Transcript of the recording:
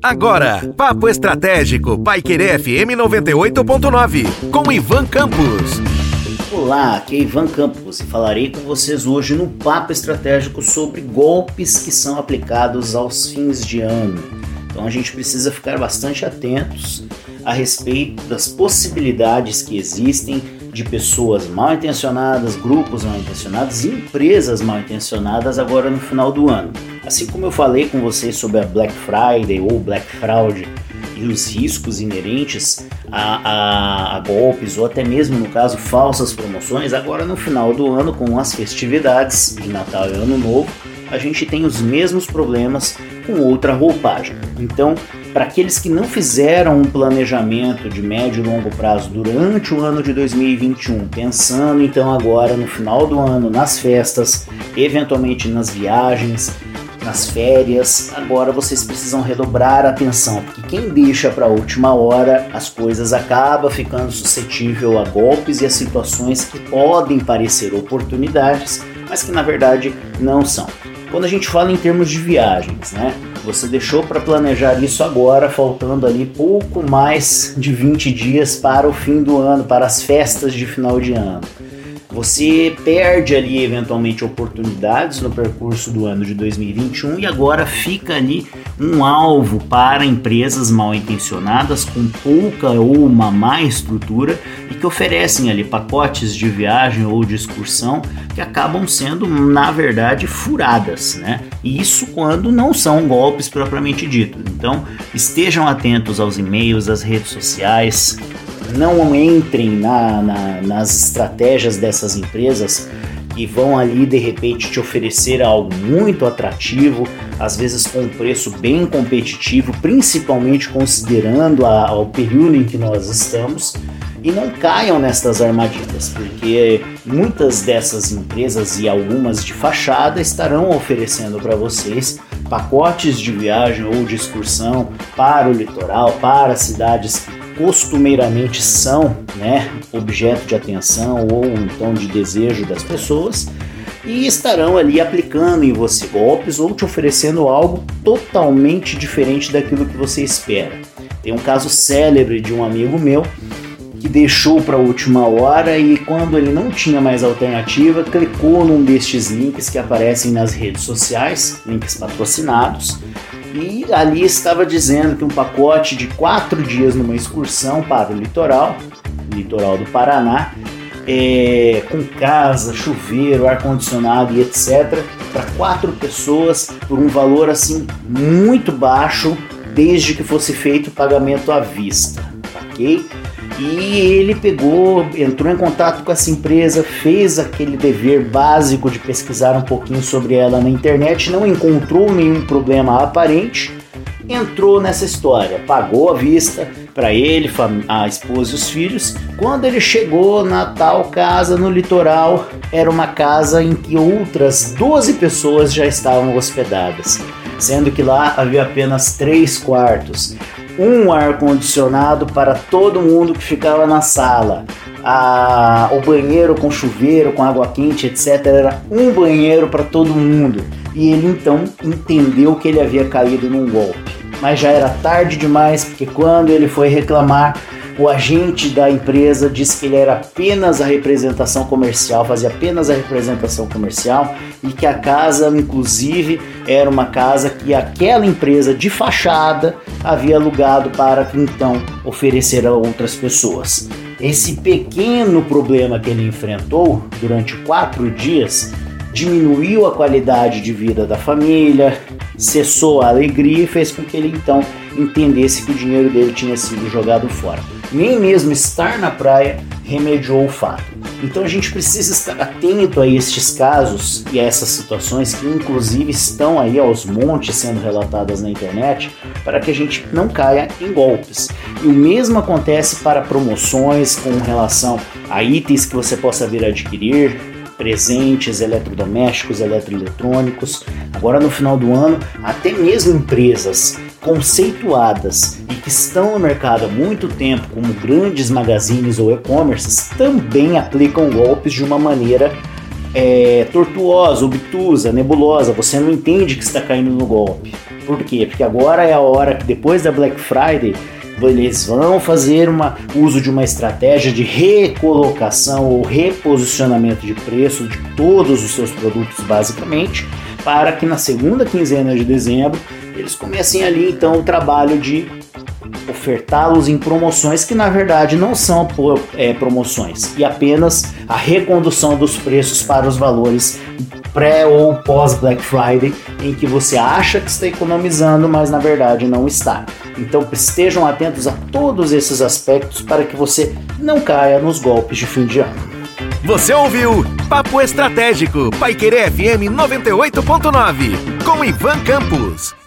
Agora, Papo Estratégico, Paiquerê FM 98.9, com Ivan Campos. Olá, aqui é Ivan Campos e falarei com vocês hoje no Papo Estratégico sobre golpes que são aplicados aos fins de ano. Então a gente precisa ficar bastante atentos a respeito das possibilidades que existem de pessoas mal intencionadas, grupos mal intencionados empresas mal intencionadas agora no final do ano. Assim como eu falei com vocês sobre a Black Friday ou Black Fraud e os riscos inerentes a, a, a, golpes ou até mesmo no caso falsas promoções, agora no final do ano com as festividades de Natal e Ano Novo, a gente tem os mesmos problemas com outra roupagem. Então, para aqueles que não fizeram um planejamento de médio e longo prazo durante o ano de 2021, pensando então agora no final do ano, nas festas, eventualmente nas viagens, nas férias, agora vocês precisam redobrar a atenção, porque quem deixa para a última hora, as coisas acaba ficando suscetível a golpes e a situações que podem parecer oportunidades, mas que na verdade não são. Quando a gente fala em termos de viagens, né? Você deixou para planejar isso agora, faltando ali pouco mais de 20 dias para o fim do ano, para as festas de final de ano. Você perde ali eventualmente oportunidades no percurso do ano de 2021 e agora fica ali um alvo para empresas mal intencionadas com pouca ou uma má estrutura e que oferecem ali pacotes de viagem ou de excursão que acabam sendo na verdade furadas, né? E isso quando não são golpes propriamente dito. Então, estejam atentos aos e-mails, às redes sociais, não entrem na, na, nas estratégias dessas empresas que vão ali de repente te oferecer algo muito atrativo, às vezes com um preço bem competitivo, principalmente considerando a, o período em que nós estamos. E não caiam nestas armadilhas, porque muitas dessas empresas e algumas de fachada estarão oferecendo para vocês pacotes de viagem ou de excursão para o litoral, para cidades costumeiramente são né, objeto de atenção ou então de desejo das pessoas e estarão ali aplicando em você golpes ou te oferecendo algo totalmente diferente daquilo que você espera. Tem um caso célebre de um amigo meu que deixou para a última hora e quando ele não tinha mais alternativa, clicou num destes links que aparecem nas redes sociais, links patrocinados, e ali estava dizendo que um pacote de quatro dias numa excursão para o litoral, litoral do Paraná, é, com casa, chuveiro, ar-condicionado e etc., para quatro pessoas por um valor assim muito baixo, desde que fosse feito o pagamento à vista, E ele pegou, entrou em contato com essa empresa, fez aquele dever básico de pesquisar um pouquinho sobre ela na internet, não encontrou nenhum problema aparente, entrou nessa história, pagou à vista para ele, a esposa e os filhos. Quando ele chegou na tal casa no litoral, era uma casa em que outras 12 pessoas já estavam hospedadas, sendo que lá havia apenas três quartos um ar-condicionado para todo mundo que ficava na sala. A, o banheiro com chuveiro, com água quente, etc. Era um banheiro para todo mundo. E ele então entendeu que ele havia caído num golpe. Mas já era tarde demais, porque quando ele foi reclamar, o agente da empresa disse que ele era apenas a representação comercial, fazia apenas a representação comercial e que a casa, inclusive, era uma casa que aquela empresa de fachada havia alugado para então oferecer a outras pessoas. Esse pequeno problema que ele enfrentou durante quatro dias diminuiu a qualidade de vida da família, cessou a alegria e fez com que ele então entendesse que o dinheiro dele tinha sido jogado fora. Nem mesmo estar na praia remediou o fato. Então a gente precisa estar atento a estes casos e a essas situações que inclusive estão aí aos montes sendo relatadas na internet para que a gente não caia em golpes. E o mesmo acontece para promoções com relação a itens que você possa vir adquirir, presentes, eletrodomésticos, eletroeletrônicos. Agora no final do ano, até mesmo empresas conceituadas e que estão no mercado há muito tempo, como grandes magazines ou e-commerces, também aplicam golpes de uma maneira é, tortuosa, obtusa, nebulosa, você não entende que está caindo no golpe. Por quê? Porque agora é a hora que depois da Black Friday eles vão fazer uma, uso de uma estratégia de recolocação ou reposicionamento de preço de todos os seus produtos, basicamente, para que na segunda quinzena de dezembro eles comecem ali então o trabalho de ofertá-los em promoções que na verdade não são é, promoções e apenas a recondução dos preços para os valores pré ou pós Black Friday em que você acha que está economizando, mas na verdade não está. Então estejam atentos a todos esses aspectos para que você não caia nos golpes de fim de ano. Você ouviu Papo Estratégico, Paiquerê FM 98.9, com Ivan Campos.